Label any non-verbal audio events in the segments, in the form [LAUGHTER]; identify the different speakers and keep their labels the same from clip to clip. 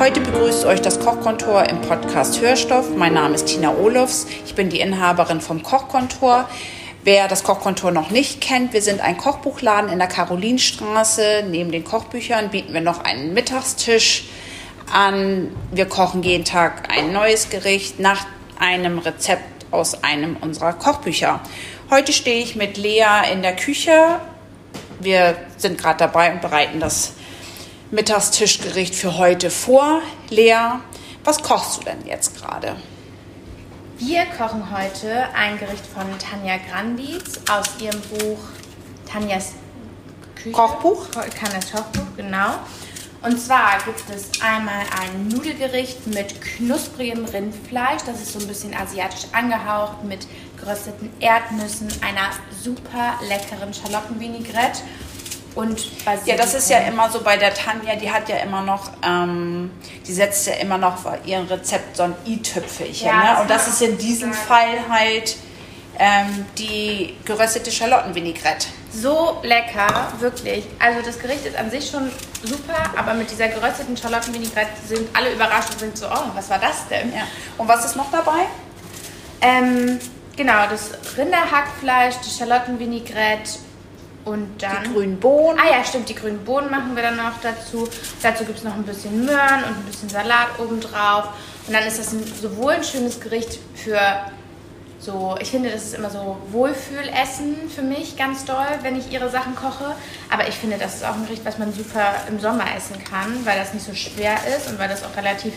Speaker 1: Heute begrüßt euch das Kochkontor im Podcast Hörstoff. Mein Name ist Tina Olofs. Ich bin die Inhaberin vom Kochkontor. Wer das Kochkontor noch nicht kennt, wir sind ein Kochbuchladen in der Karolinstraße. Neben den Kochbüchern bieten wir noch einen Mittagstisch an. Wir kochen jeden Tag ein neues Gericht nach einem Rezept aus einem unserer Kochbücher. Heute stehe ich mit Lea in der Küche. Wir sind gerade dabei und bereiten das Mittagstischgericht für heute vor. Lea, was kochst du denn jetzt gerade?
Speaker 2: Wir kochen heute ein Gericht von Tanja Granditz aus ihrem Buch Tanjas Küche.
Speaker 1: Kochbuch?
Speaker 2: Tanjas Kochbuch, genau. Und zwar gibt es einmal ein Nudelgericht mit knusprigem Rindfleisch. Das ist so ein bisschen asiatisch angehaucht mit gerösteten Erdnüssen, einer super leckeren Schalottenvinaigrette und
Speaker 1: Basilikum. Ja, das ist ja immer so bei der Tanja, die hat ja immer noch, ähm, die setzt ja immer noch bei ihrem Rezept so ein i-Tüpfelchen. Ja, ne? Und das ist in diesem Fall halt ähm, die geröstete Schalottenvinaigrette.
Speaker 2: So lecker, wirklich. Also das Gericht ist an sich schon super, aber mit dieser gerösteten Schalottenvinaigrette sind alle überrascht und sind so, oh, was war das denn?
Speaker 1: Ja. Und was ist noch dabei?
Speaker 2: Ähm, genau, das Rinderhackfleisch, die Schalottenvinaigrette und dann.
Speaker 1: Die grünen Bohnen.
Speaker 2: Ah ja, stimmt, die grünen Bohnen machen wir dann noch dazu. Dazu gibt es noch ein bisschen Möhren und ein bisschen Salat obendrauf. Und dann ist das ein, sowohl ein schönes Gericht für so, ich finde, das ist immer so Wohlfühlessen für mich ganz doll, wenn ich ihre Sachen koche. Aber ich finde, das ist auch ein Gericht, was man super im Sommer essen kann, weil das nicht so schwer ist und weil das auch relativ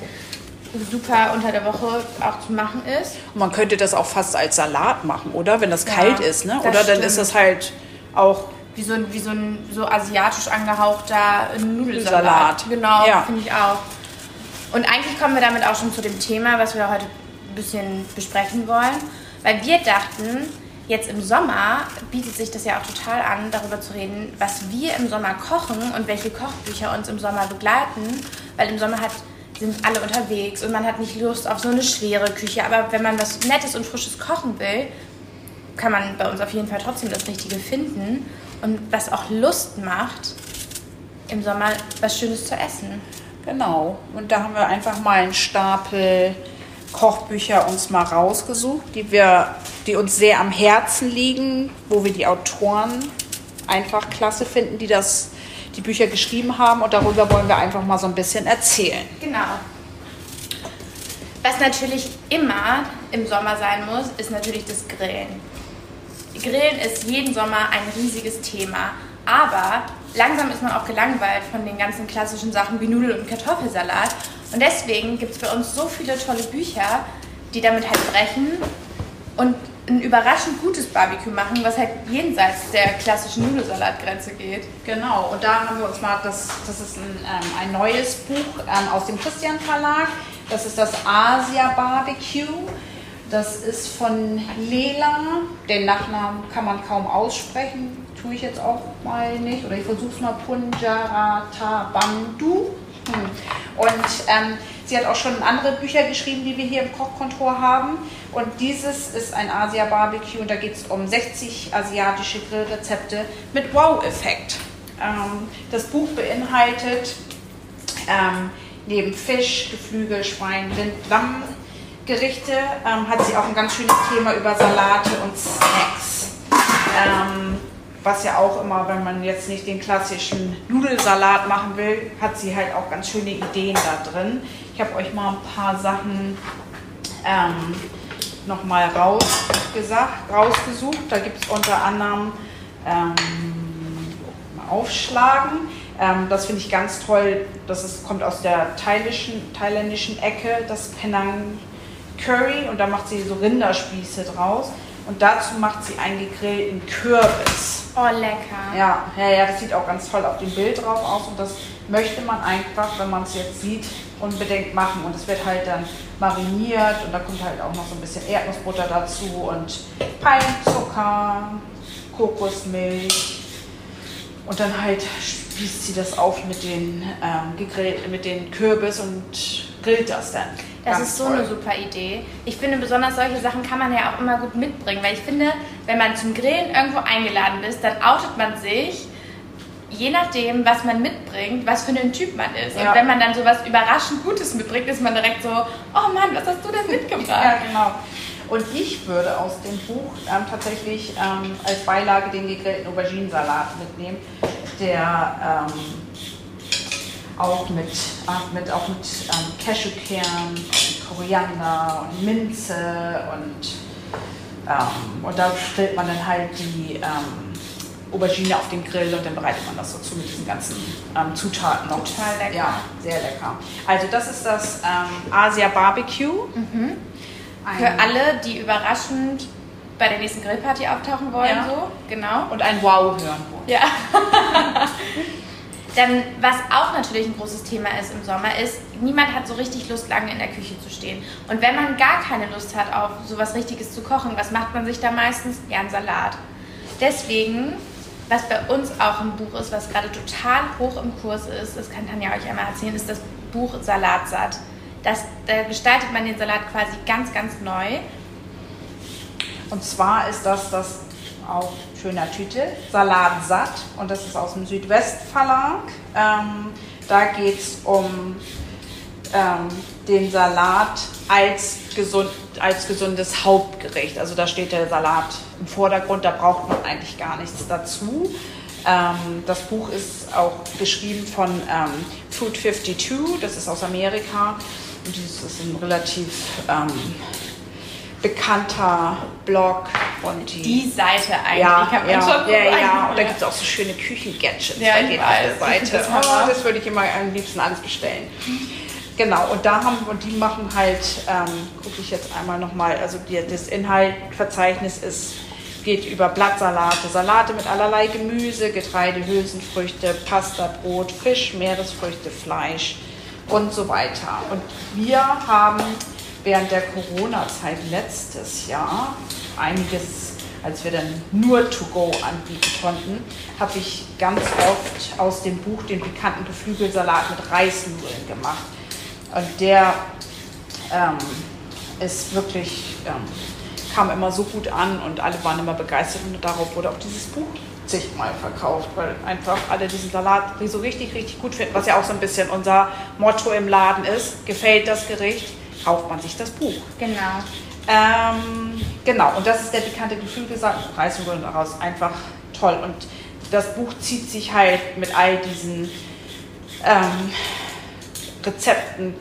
Speaker 2: super unter der Woche auch zu machen ist.
Speaker 1: Und man könnte das auch fast als Salat machen, oder? Wenn das ja, kalt ist, ne? Oder dann ist das halt auch
Speaker 2: wie so ein, wie so ein so asiatisch angehauchter Nudelsalat. Genau, ja. finde ich auch. Und eigentlich kommen wir damit auch schon zu dem Thema, was wir heute ein bisschen besprechen wollen. Weil wir dachten, jetzt im Sommer bietet sich das ja auch total an, darüber zu reden, was wir im Sommer kochen und welche Kochbücher uns im Sommer begleiten. Weil im Sommer hat, sind alle unterwegs und man hat nicht Lust auf so eine schwere Küche. Aber wenn man was Nettes und Frisches kochen will, kann man bei uns auf jeden Fall trotzdem das Richtige finden und was auch Lust macht, im Sommer was Schönes zu essen.
Speaker 1: Genau. Und da haben wir einfach mal einen Stapel Kochbücher uns mal rausgesucht, die wir, die uns sehr am Herzen liegen, wo wir die Autoren einfach klasse finden, die das, die Bücher geschrieben haben. Und darüber wollen wir einfach mal so ein bisschen erzählen.
Speaker 2: Genau. Was natürlich immer im Sommer sein muss, ist natürlich das Grillen. Grillen ist jeden Sommer ein riesiges Thema. Aber langsam ist man auch gelangweilt von den ganzen klassischen Sachen wie Nudel- und Kartoffelsalat. Und deswegen gibt es bei uns so viele tolle Bücher, die damit halt brechen und ein überraschend gutes Barbecue machen, was halt jenseits der klassischen Nudelsalatgrenze geht.
Speaker 1: Genau, und da haben wir uns mal, das, das ist ein, ähm, ein neues Buch ähm, aus dem Christian Verlag. Das ist das Asia Barbecue. Das ist von Lela. Den Nachnamen kann man kaum aussprechen. Tue ich jetzt auch mal nicht. Oder ich versuche es mal. Punjarata Bandu. Hm. Und ähm, sie hat auch schon andere Bücher geschrieben, die wir hier im Kochkontor haben. Und dieses ist ein Asia Barbecue und da geht es um 60 asiatische Grillrezepte mit Wow-Effekt. Ähm, das Buch beinhaltet ähm, neben Fisch, Geflügel, Schwein, Rind, Lamm, Gerichte ähm, hat sie auch ein ganz schönes Thema über Salate und Snacks. Ähm, was ja auch immer, wenn man jetzt nicht den klassischen Nudelsalat machen will, hat sie halt auch ganz schöne Ideen da drin. Ich habe euch mal ein paar Sachen ähm, nochmal rausgesucht. Da gibt es unter anderem ähm, Aufschlagen. Ähm, das finde ich ganz toll. Das ist, kommt aus der thailändischen Ecke, das Penang Curry und da macht sie so Rinderspieße draus. Und dazu macht sie einen gegrillten Kürbis.
Speaker 2: Oh, lecker.
Speaker 1: Ja, ja, ja, das sieht auch ganz toll auf dem Bild drauf aus. Und das möchte man einfach, wenn man es jetzt sieht, unbedingt machen und es wird halt dann mariniert und da kommt halt auch noch so ein bisschen Erdnussbutter dazu und Palmzucker, Kokosmilch und dann halt spießt sie das auf mit den, ähm, gegrillt, mit den Kürbis und grillt das dann.
Speaker 2: Das ist so toll. eine super Idee. Ich finde, besonders solche Sachen kann man ja auch immer gut mitbringen, weil ich finde, wenn man zum Grillen irgendwo eingeladen ist, dann outet man sich, je nachdem, was man mitbringt, was für ein Typ man ist. Ja. Und wenn man dann so was überraschend Gutes mitbringt, ist man direkt so, oh Mann, was hast du denn mitgebracht?
Speaker 1: Ja, genau. Und ich würde aus dem Buch ähm, tatsächlich ähm, als Beilage den gegrillten Auberginensalat mitnehmen, der ähm, auch mit, äh, mit, auch mit ähm, Cashewkern Koriander und Minze und, ähm, und da stellt man dann halt die ähm, Aubergine auf den Grill und dann bereitet man das so zu mit diesen ganzen ähm, Zutaten noch.
Speaker 2: Total lecker.
Speaker 1: Ja, sehr lecker. Also das ist das ähm, Asia Barbecue. Mhm.
Speaker 2: Für alle, die überraschend bei der nächsten Grillparty auftauchen wollen, ja. so, genau.
Speaker 1: Und ein Wow hören wollen.
Speaker 2: Ja. [LAUGHS] Dann, was auch natürlich ein großes Thema ist im Sommer, ist, niemand hat so richtig Lust, lange in der Küche zu stehen. Und wenn man gar keine Lust hat, auf sowas Richtiges zu kochen, was macht man sich da meistens? Ja, einen Salat. Deswegen, was bei uns auch ein Buch ist, was gerade total hoch im Kurs ist, das kann Tanja euch einmal erzählen, ist das Buch Salatsatt. Das, da gestaltet man den Salat quasi ganz, ganz neu.
Speaker 1: Und zwar ist das das auf schöner Tüte, Salat satt und das ist aus dem Südwestverlag. Ähm, da geht es um ähm, den Salat als, gesund, als gesundes Hauptgericht. Also da steht der Salat im Vordergrund, da braucht man eigentlich gar nichts dazu. Ähm, das Buch ist auch geschrieben von ähm, Food 52, das ist aus Amerika. Und das ist ein relativ ähm, bekannter Blog
Speaker 2: und die, die Seite eigentlich.
Speaker 1: Ja, kann man ja, schon ja, ja, ja. Und da gibt es auch so schöne Küchengadgets
Speaker 2: ja, bei denen auf der
Speaker 1: Seite. Das, oh, das würde ich immer am liebsten alles bestellen. Genau, und da haben und die machen halt, ähm, gucke ich jetzt einmal nochmal, also die, das Inhaltverzeichnis ist, geht über Blattsalate, Salate mit allerlei Gemüse, Getreide, Hülsenfrüchte, Pasta, Brot, Fisch, Meeresfrüchte, Fleisch und so weiter. Und wir haben während der Corona-Zeit letztes Jahr einiges, als wir dann nur To-Go anbieten konnten, habe ich ganz oft aus dem Buch den bekannten Geflügelsalat mit Reisnudeln gemacht. Und der ähm, ist wirklich, ähm, kam immer so gut an und alle waren immer begeistert und darauf wurde auch dieses Buch zigmal verkauft, weil einfach alle diesen Salat so richtig, richtig gut finden, was ja auch so ein bisschen unser Motto im Laden ist. Gefällt das Gericht? Kauft man sich das Buch.
Speaker 2: Genau.
Speaker 1: Ähm, genau, und das ist der bekannte Geflügelsalat, Reisnudeln daraus einfach toll. Und das Buch zieht sich halt mit all diesen ähm, Rezepten,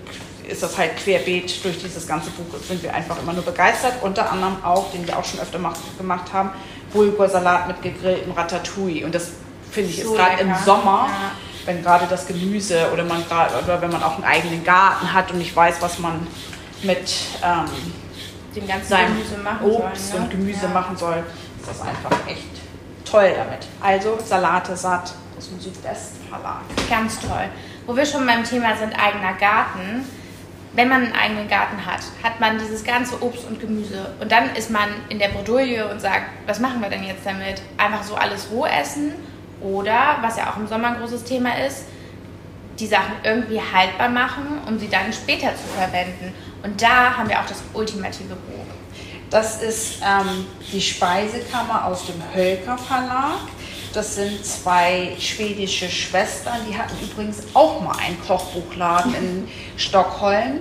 Speaker 1: ist das halt querbeet durch dieses ganze Buch, sind wir einfach immer nur begeistert. Unter anderem auch, den wir auch schon öfter gemacht haben, Bulgursalat mit gegrilltem Ratatouille. Und das finde ich so ist gerade im Sommer. Ja wenn gerade das Gemüse oder man gerade oder wenn man auch einen eigenen Garten hat und nicht weiß, was man mit ähm,
Speaker 2: dem ganzen Gemüse machen
Speaker 1: Obst soll, ne? und Gemüse ja. machen soll, ist das einfach echt toll damit. Also Salate satt aus dem Südwestverlag.
Speaker 2: Ganz toll. Wo wir schon beim Thema sind, eigener Garten. Wenn man einen eigenen Garten hat, hat man dieses ganze Obst und Gemüse. Und dann ist man in der Bredouille und sagt, was machen wir denn jetzt damit? Einfach so alles roh essen? Oder, was ja auch im Sommer ein großes Thema ist, die Sachen irgendwie haltbar machen, um sie dann später zu verwenden. Und da haben wir auch das ultimative Buch.
Speaker 1: Das ist ähm, die Speisekammer aus dem Hölker Verlag. Das sind zwei schwedische Schwestern, die hatten übrigens auch mal einen Kochbuchladen in Stockholm.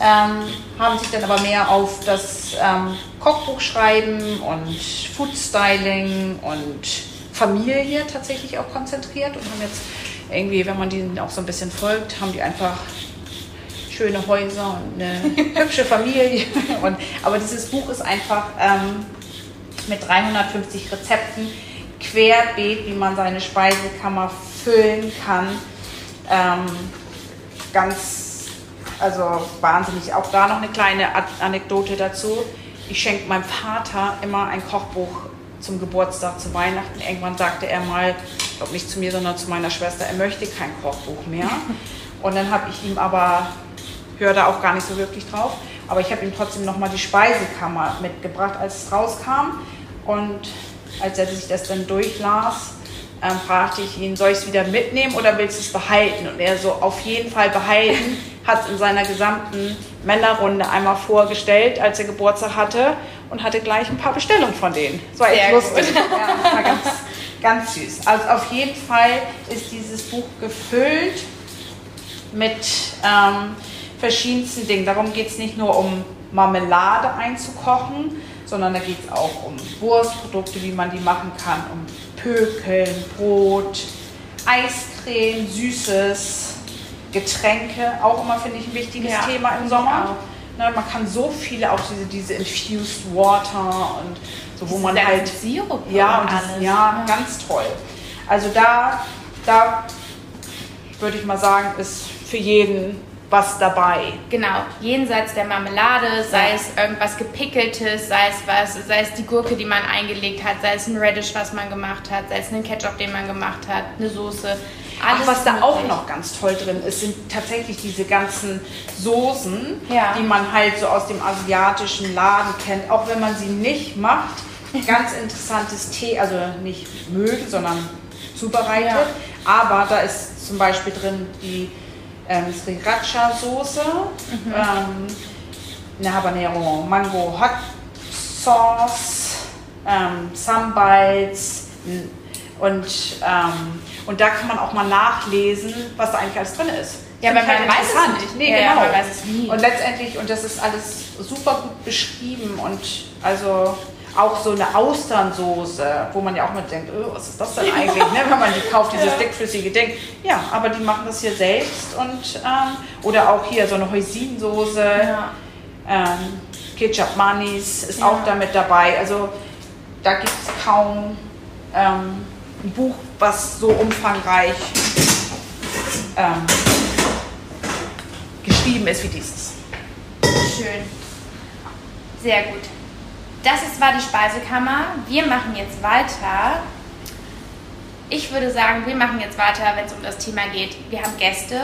Speaker 1: Ähm, haben sich dann aber mehr auf das ähm, Kochbuchschreiben und Foodstyling und Familie tatsächlich auch konzentriert und haben jetzt irgendwie, wenn man denen auch so ein bisschen folgt, haben die einfach schöne Häuser und eine [LAUGHS] hübsche Familie. Und, aber dieses Buch ist einfach ähm, mit 350 Rezepten querbeet, wie man seine Speisekammer füllen kann. Ähm, ganz, also wahnsinnig. Auch da noch eine kleine Anekdote dazu. Ich schenke meinem Vater immer ein Kochbuch zum Geburtstag, zu Weihnachten. Irgendwann sagte er mal, ich glaube nicht zu mir, sondern zu meiner Schwester, er möchte kein Kochbuch mehr. [LAUGHS] Und dann habe ich ihm aber höre da auch gar nicht so wirklich drauf. Aber ich habe ihm trotzdem nochmal die Speisekammer mitgebracht, als es rauskam. Und als er sich das dann durchlas, ähm, fragte ich ihn, soll ich es wieder mitnehmen oder willst du es behalten? Und er so, auf jeden Fall behalten, [LAUGHS] hat es in seiner gesamten Männerrunde einmal vorgestellt, als er Geburtstag hatte und hatte gleich ein paar Bestellungen von denen. Das war echt lustig. Ja, war ganz, ganz süß. Also auf jeden Fall ist dieses Buch gefüllt mit ähm, verschiedensten Dingen. Darum geht es nicht nur um Marmelade einzukochen, sondern da geht es auch um Wurstprodukte, wie man die machen kann, um Pökeln, Brot, Eiscreme, Süßes, Getränke, auch immer finde ich ein wichtiges ja, Thema im Sommer. Ne, man kann so viele, auch diese, diese Infused Water und so, wo man halt.
Speaker 2: Sirup
Speaker 1: ja, und ja, ja, ganz toll. Also da, da würde ich mal sagen, ist für jeden was dabei.
Speaker 2: Genau, jenseits der Marmelade, sei ja. es irgendwas gepickeltes, sei es was, sei es die Gurke, die man eingelegt hat, sei es ein Radish, was man gemacht hat, sei es ein Ketchup, den man gemacht hat, eine Soße.
Speaker 1: Alles Ach, was da auch noch ganz toll drin ist, sind tatsächlich diese ganzen Soßen, ja. die man halt so aus dem asiatischen Laden kennt, auch wenn man sie nicht macht. Ganz interessantes Tee, also nicht mögen, sondern zubereitet. Ja. Aber da ist zum Beispiel drin die ähm, Sriracha-Soße, mhm. ähm, eine Habanero Mango Hot Sauce, ähm, Sambites und, ähm, und da kann man auch mal nachlesen, was da eigentlich alles drin ist.
Speaker 2: Ja, aber man halt weiß es nicht.
Speaker 1: Nee, ja, genau. man weiß es nie. Und letztendlich, und das ist alles super gut beschrieben und also auch so eine Austernsoße, wo man ja auch mal denkt, oh, was ist das denn eigentlich, ne? wenn man die kauft, dieses ja. dickflüssige Ding. Ja, aber die machen das hier selbst und ähm, oder auch hier so eine Hoisinsoße, ja. ähm, Ketchup Manis ist ja. auch damit dabei. Also da gibt es kaum ähm, ein Buch, was so umfangreich ähm, geschrieben ist wie dieses.
Speaker 2: Schön. Sehr gut. Das ist, war die Speisekammer. Wir machen jetzt weiter. Ich würde sagen, wir machen jetzt weiter, wenn es um das Thema geht. Wir haben Gäste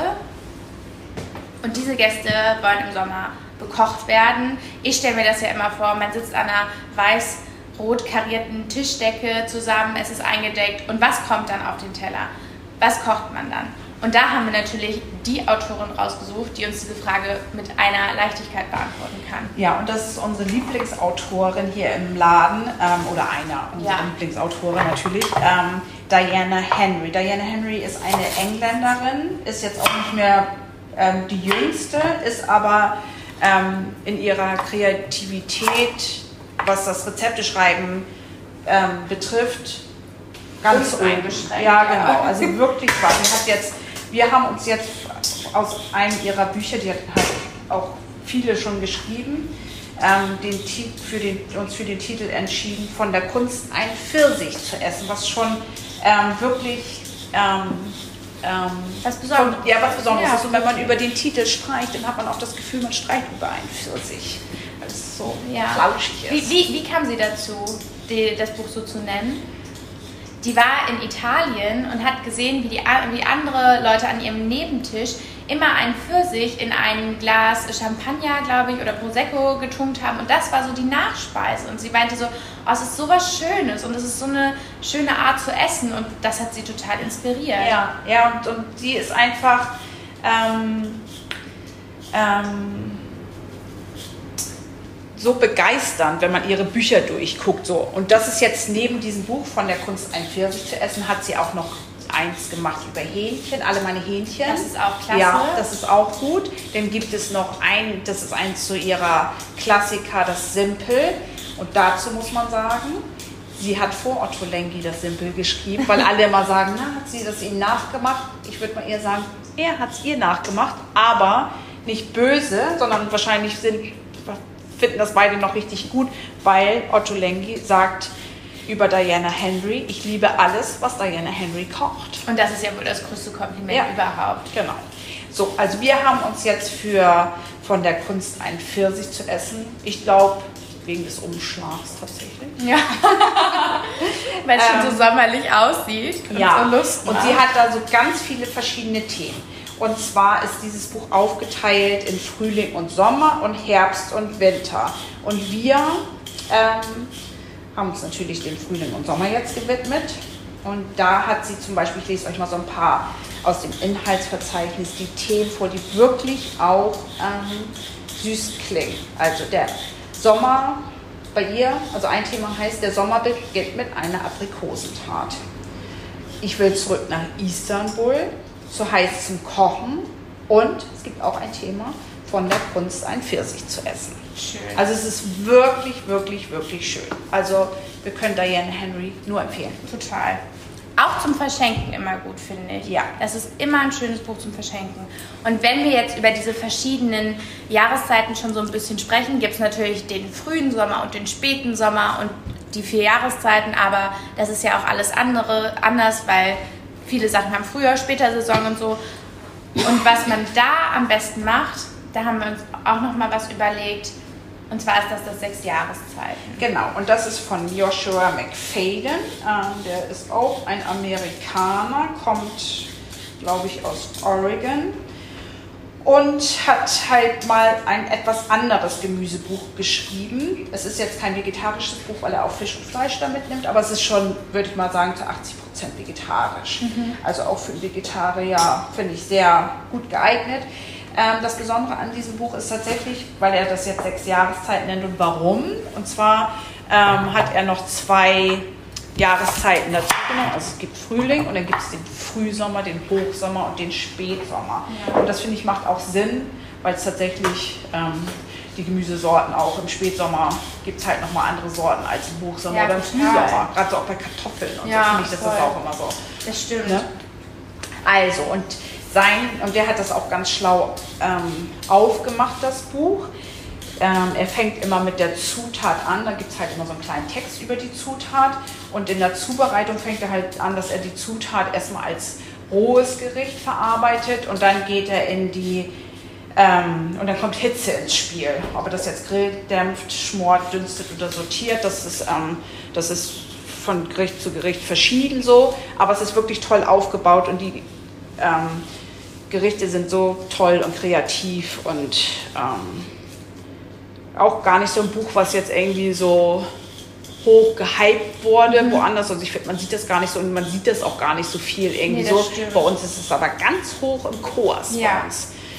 Speaker 2: und diese Gäste wollen im Sommer bekocht werden. Ich stelle mir das ja immer vor, man sitzt an einer weiß-rot karierten Tischdecke zusammen, es ist eingedeckt und was kommt dann auf den Teller? Was kocht man dann? Und da haben wir natürlich die Autorin rausgesucht, die uns diese Frage mit einer Leichtigkeit beantworten kann.
Speaker 1: Ja, und das ist unsere Lieblingsautorin hier im Laden, ähm, oder einer unserer ja. Lieblingsautoren natürlich, ähm, Diana Henry. Diana Henry ist eine Engländerin, ist jetzt auch nicht mehr ähm, die jüngste, ist aber ähm, in ihrer Kreativität, was das Rezepteschreiben ähm, betrifft, ganz
Speaker 2: eingeschränkt.
Speaker 1: Ja, genau. Also wirklich. Sie hat jetzt wir haben uns jetzt aus einem ihrer Bücher, die hat auch viele schon geschrieben, ähm, den, für den, uns für den Titel entschieden, von der Kunst ein Pfirsich zu essen, was schon ähm, wirklich ähm,
Speaker 2: ähm was Besonderes,
Speaker 1: von, ja, was Besonderes ja. ist. Und wenn man über den Titel streicht, dann hat man auch das Gefühl, man streicht über einen Pfirsich, weil es so ja. flauschig ist.
Speaker 2: Wie, wie, wie kam sie dazu, die, das Buch so zu nennen? Die war in Italien und hat gesehen, wie, die, wie andere Leute an ihrem Nebentisch immer einen Pfirsich in ein Glas Champagner, glaube ich, oder Prosecco getunkt haben. Und das war so die Nachspeise. Und sie meinte so, oh, es ist so was Schönes und es ist so eine schöne Art zu essen. Und das hat sie total inspiriert.
Speaker 1: Ja, ja und, und sie ist einfach... Ähm, ähm, so begeisternd, wenn man ihre Bücher durchguckt. So. Und das ist jetzt neben diesem Buch von der Kunst ein Pfirsich zu essen, hat sie auch noch eins gemacht über Hähnchen, alle meine Hähnchen.
Speaker 2: Das ist auch klasse.
Speaker 1: Ja, das ist auch gut. Dann gibt es noch ein, das ist eins zu ihrer Klassiker, das Simpel. Und dazu muss man sagen, sie hat vor Otto Lengi das Simpel geschrieben, weil alle immer sagen, na, hat sie das ihm nachgemacht? Ich würde mal eher sagen, er hat es ihr nachgemacht, aber nicht böse, sondern wahrscheinlich sind finden das beide noch richtig gut, weil Otto Lengi sagt über Diana Henry, ich liebe alles, was Diana Henry kocht.
Speaker 2: Und das ist ja wohl das größte Kompliment ja, überhaupt.
Speaker 1: Genau. So, also wir haben uns jetzt für von der Kunst ein Pfirsich zu essen. Ich glaube, wegen des Umschlags tatsächlich.
Speaker 2: Ja. [LAUGHS] Weil es ähm, schon so sommerlich aussieht.
Speaker 1: Und ja. So Lust und sie hat da so ganz viele verschiedene Themen. Und zwar ist dieses Buch aufgeteilt in Frühling und Sommer und Herbst und Winter. Und wir ähm, haben uns natürlich dem Frühling und Sommer jetzt gewidmet. Und da hat sie zum Beispiel, ich lese euch mal so ein paar aus dem Inhaltsverzeichnis, die Themen vor, die wirklich auch ähm, süß klingen. Also der Sommer bei ihr, also ein Thema heißt, der Sommer beginnt mit einer Aprikosentat. Ich will zurück nach Istanbul, so heiß zum Kochen und es gibt auch ein Thema von der Kunst, ein Pfirsich zu essen. Schön. Also es ist wirklich, wirklich, wirklich schön. Also wir können Diane Henry nur empfehlen.
Speaker 2: Total. Auch zum Verschenken immer gut, finde ich.
Speaker 1: Ja.
Speaker 2: Das ist immer ein schönes Buch zum Verschenken. Und wenn wir jetzt über diese verschiedenen Jahreszeiten schon so ein bisschen sprechen, gibt es natürlich den frühen Sommer und den späten Sommer und die vier Jahreszeiten, aber das ist ja auch alles andere anders, weil viele Sachen haben früher, später Saison und so. Und was man da am besten macht, da haben wir uns auch noch mal was überlegt. Und zwar ist das das sechs Jahreszeiten.
Speaker 1: Genau, und das ist von Joshua McFadden. Ähm, der ist auch ein Amerikaner, kommt, glaube ich, aus Oregon und hat halt mal ein etwas anderes Gemüsebuch geschrieben. Es ist jetzt kein vegetarisches Buch, weil er auch Fisch und Fleisch da mitnimmt, aber es ist schon, würde ich mal sagen, zu 80 Prozent vegetarisch. Mhm. Also auch für Vegetarier finde ich sehr gut geeignet. Ähm, das Besondere an diesem Buch ist tatsächlich, weil er das jetzt sechs Jahreszeiten nennt und warum. Und zwar ähm, hat er noch zwei Jahreszeiten dazu genommen. Also es gibt Frühling und dann gibt es den Frühsommer, den Hochsommer und den Spätsommer. Ja. Und das finde ich macht auch Sinn, weil es tatsächlich ähm, die Gemüsesorten auch im Spätsommer gibt es halt nochmal andere Sorten als im Hochsommer ja, oder im Frühsommer. Gerade so auch bei Kartoffeln und ja, so finde ich das, auch immer so.
Speaker 2: Das stimmt. Ne?
Speaker 1: Also und sein, und der hat das auch ganz schlau ähm, aufgemacht, das Buch. Ähm, er fängt immer mit der Zutat an, da gibt es halt immer so einen kleinen Text über die Zutat. Und in der Zubereitung fängt er halt an, dass er die Zutat erstmal als rohes Gericht verarbeitet und dann geht er in die ähm, und dann kommt Hitze ins Spiel. Ob er das jetzt grillt, dämpft, schmort, dünstet oder sortiert, das ist, ähm, das ist von Gericht zu Gericht verschieden so, aber es ist wirklich toll aufgebaut und die ähm, Gerichte sind so toll und kreativ und ähm, auch gar nicht so ein Buch, was jetzt irgendwie so hoch gehypt wurde, mhm. woanders. Also ich finde, man sieht das gar nicht so und man sieht das auch gar nicht so viel irgendwie nee, so. Stimmt. Bei uns ist es aber ganz hoch im Kurs.
Speaker 2: Ja.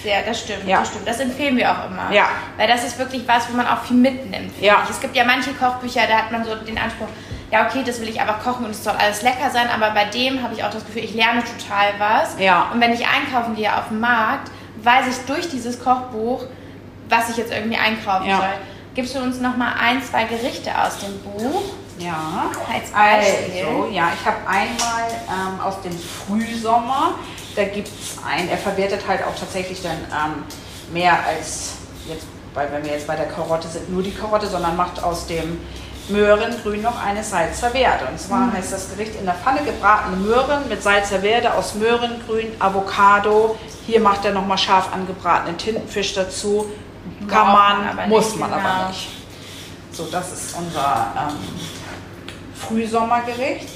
Speaker 2: Sehr, das stimmt,
Speaker 1: ja.
Speaker 2: das stimmt. Das empfehlen wir auch immer.
Speaker 1: Ja.
Speaker 2: Weil das ist wirklich was, wo man auch viel mitnimmt.
Speaker 1: Ja.
Speaker 2: Ich. Es gibt ja manche Kochbücher, da hat man so den Anspruch, ja, okay, das will ich einfach kochen und es soll alles lecker sein, aber bei dem habe ich auch das Gefühl, ich lerne total was.
Speaker 1: Ja.
Speaker 2: Und wenn ich einkaufen gehe auf dem Markt, weiß ich durch dieses Kochbuch, was ich jetzt irgendwie einkaufen ja. soll. Gibst du uns noch mal ein, zwei Gerichte aus dem Buch?
Speaker 1: Ja, als Beispiel. Also, ja, ich habe einmal ähm, aus dem Frühsommer, da gibt es ein, er verwertet halt auch tatsächlich dann ähm, mehr als jetzt, weil wenn wir jetzt bei der Karotte sind, nur die Karotte, sondern macht aus dem Möhrengrün noch eine Salzer Verde. Und zwar mhm. heißt das Gericht in der Pfanne gebratene Möhren mit Salzer Verde aus Möhrengrün, Avocado. Hier macht er nochmal scharf angebratenen Tintenfisch dazu. Kann man, muss man genau. aber nicht. So, das ist unser ähm, Frühsommergericht.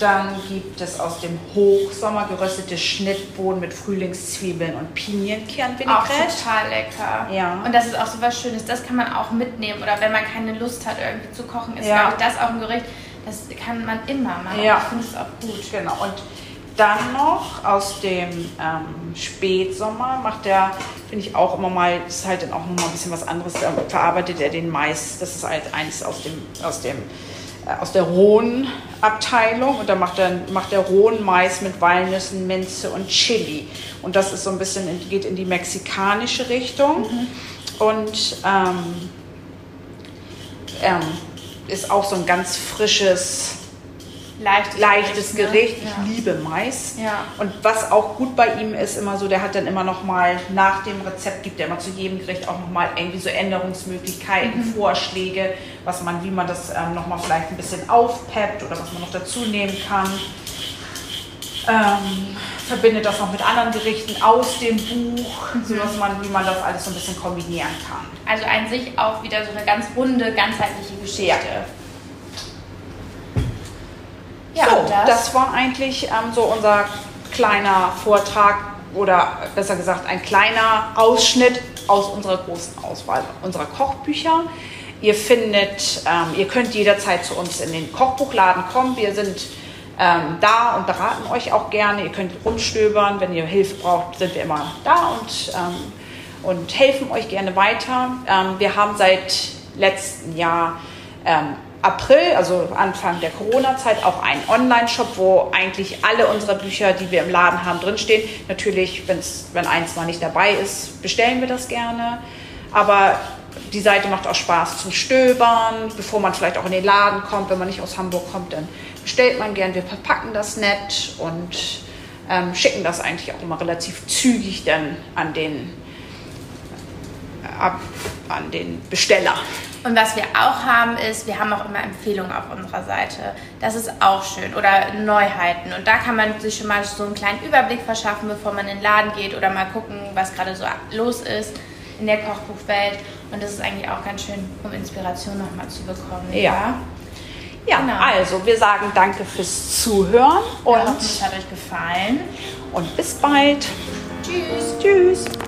Speaker 1: Dann gibt es aus dem Hochsommer geröstete Schnittbohnen mit Frühlingszwiebeln und Pinienkernvinaigrette.
Speaker 2: Auch total lecker.
Speaker 1: Ja.
Speaker 2: Und das ist auch so was Schönes. Das kann man auch mitnehmen. Oder wenn man keine Lust hat, irgendwie zu kochen, ist ja. ich das auch ein Gericht. Das kann man immer machen.
Speaker 1: Ja.
Speaker 2: Ich finde es auch gut.
Speaker 1: Genau. Und dann noch aus dem ähm, Spätsommer macht er, finde ich auch immer mal, das ist halt dann auch nochmal ein bisschen was anderes, da verarbeitet er den Mais. Das ist halt eins aus dem, aus dem äh, aus der rohen Abteilung und da macht er, macht er rohen Mais mit Walnüssen, Minze und Chili. Und das ist so ein bisschen, geht in die mexikanische Richtung mhm. und ähm, ähm, ist auch so ein ganz frisches,
Speaker 2: leichtes,
Speaker 1: leichtes
Speaker 2: Gericht.
Speaker 1: Ne? Gericht. Ich liebe Mais.
Speaker 2: Ja.
Speaker 1: Und was auch gut bei ihm ist, immer so, der hat dann immer noch mal nach dem Rezept gibt er immer zu jedem Gericht auch noch mal irgendwie so Änderungsmöglichkeiten, mhm. Vorschläge, was man, wie man das ähm, noch mal vielleicht ein bisschen aufpeppt oder was man noch dazu nehmen kann. Ähm, verbindet das noch mit anderen Gerichten aus dem Buch, mhm. sodass man, wie man das alles so ein bisschen kombinieren kann.
Speaker 2: Also an sich auch wieder so eine ganz runde, ganzheitliche Geschichte. Ja.
Speaker 1: Ja, so, das? das? war eigentlich ähm, so unser kleiner Vortrag oder besser gesagt ein kleiner Ausschnitt aus unserer großen Auswahl unserer Kochbücher. Ihr findet, ähm, ihr könnt jederzeit zu uns in den Kochbuchladen kommen. Wir sind ähm, da und beraten euch auch gerne. Ihr könnt rumstöbern. Wenn ihr Hilfe braucht, sind wir immer da und, ähm, und helfen euch gerne weiter. Ähm, wir haben seit letztem Jahr ähm, April, also Anfang der Corona-Zeit, auch einen Online-Shop, wo eigentlich alle unsere Bücher, die wir im Laden haben, drinstehen. Natürlich, wenn's, wenn eins mal nicht dabei ist, bestellen wir das gerne. Aber die Seite macht auch Spaß zum Stöbern, bevor man vielleicht auch in den Laden kommt. Wenn man nicht aus Hamburg kommt, dann bestellt man gern. Wir verpacken das nett und ähm, schicken das eigentlich auch immer relativ zügig dann an den, ab, an den Besteller.
Speaker 2: Und was wir auch haben, ist, wir haben auch immer Empfehlungen auf unserer Seite. Das ist auch schön. Oder Neuheiten. Und da kann man sich schon mal so einen kleinen Überblick verschaffen, bevor man in den Laden geht oder mal gucken, was gerade so los ist in der Kochbuchwelt. Und das ist eigentlich auch ganz schön, um Inspiration nochmal zu bekommen.
Speaker 1: Ja. Ja, genau. also wir sagen danke fürs Zuhören
Speaker 2: und ja, es hat euch gefallen.
Speaker 1: Und bis bald.
Speaker 2: Tschüss.
Speaker 1: Tschüss.